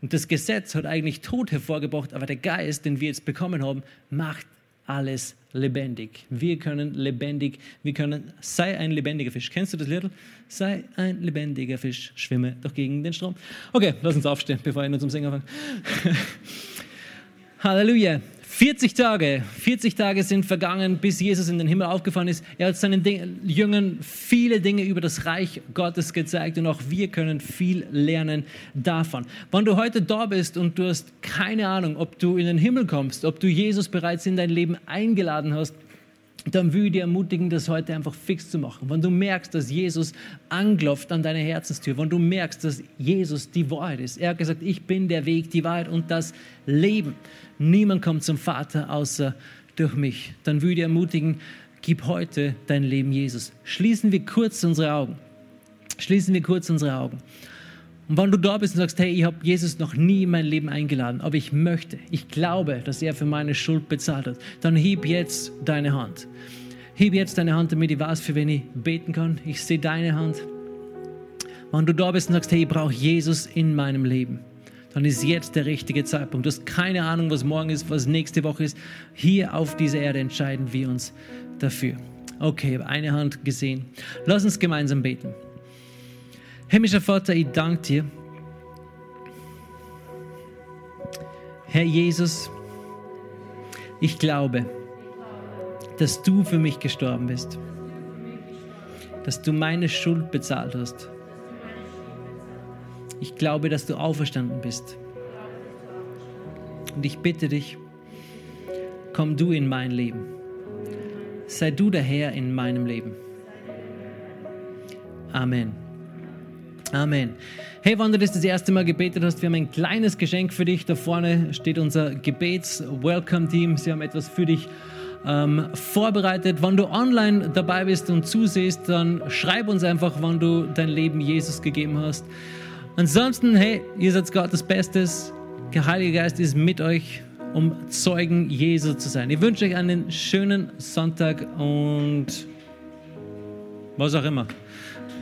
Und das Gesetz hat eigentlich Tod hervorgebracht, aber der Geist, den wir jetzt bekommen haben, macht alles lebendig. Wir können lebendig, wir können, sei ein lebendiger Fisch. Kennst du das Lied? Sei ein lebendiger Fisch, schwimme doch gegen den Strom. Okay, lass uns aufstehen, bevor ich nur zum Singen fange. Halleluja. 40 Tage, 40 Tage sind vergangen, bis Jesus in den Himmel aufgefahren ist. Er hat seinen Jüngern viele Dinge über das Reich Gottes gezeigt und auch wir können viel lernen davon. Wenn du heute da bist und du hast keine Ahnung, ob du in den Himmel kommst, ob du Jesus bereits in dein Leben eingeladen hast, dann würde ich dir ermutigen, das heute einfach fix zu machen. Wenn du merkst, dass Jesus anklopft an deine Herzenstür, wenn du merkst, dass Jesus die Wahrheit ist. Er hat gesagt, ich bin der Weg, die Wahrheit und das Leben. Niemand kommt zum Vater außer durch mich. Dann würde ich dir ermutigen, gib heute dein Leben Jesus. Schließen wir kurz unsere Augen. Schließen wir kurz unsere Augen. Und wenn du da bist und sagst, hey, ich habe Jesus noch nie in mein Leben eingeladen, aber ich möchte, ich glaube, dass er für meine Schuld bezahlt hat, dann heb jetzt deine Hand. Heb jetzt deine Hand, damit ich weiß, für wen ich beten kann. Ich sehe deine Hand. Wenn du da bist und sagst, hey, ich brauche Jesus in meinem Leben, dann ist jetzt der richtige Zeitpunkt. Du hast keine Ahnung, was morgen ist, was nächste Woche ist. Hier auf dieser Erde entscheiden wir uns dafür. Okay, eine Hand gesehen. Lass uns gemeinsam beten. Himmlischer Vater, ich danke dir. Herr Jesus, Ich glaube, dass du für mich gestorben bist, dass du meine Schuld bezahlt hast. Ich glaube, dass du auferstanden bist. Und ich bitte dich, komm du in mein Leben. Sei du der Herr in meinem Leben. Amen. Amen. Hey, wenn du das das erste Mal gebetet hast, wir haben ein kleines Geschenk für dich. Da vorne steht unser Gebets-Welcome-Team. Sie haben etwas für dich ähm, vorbereitet. Wenn du online dabei bist und zusehst, dann schreib uns einfach, wann du dein Leben Jesus gegeben hast. Ansonsten, hey, ihr seid Gottes Bestes. Der Heilige Geist ist mit euch, um Zeugen Jesu zu sein. Ich wünsche euch einen schönen Sonntag und was auch immer.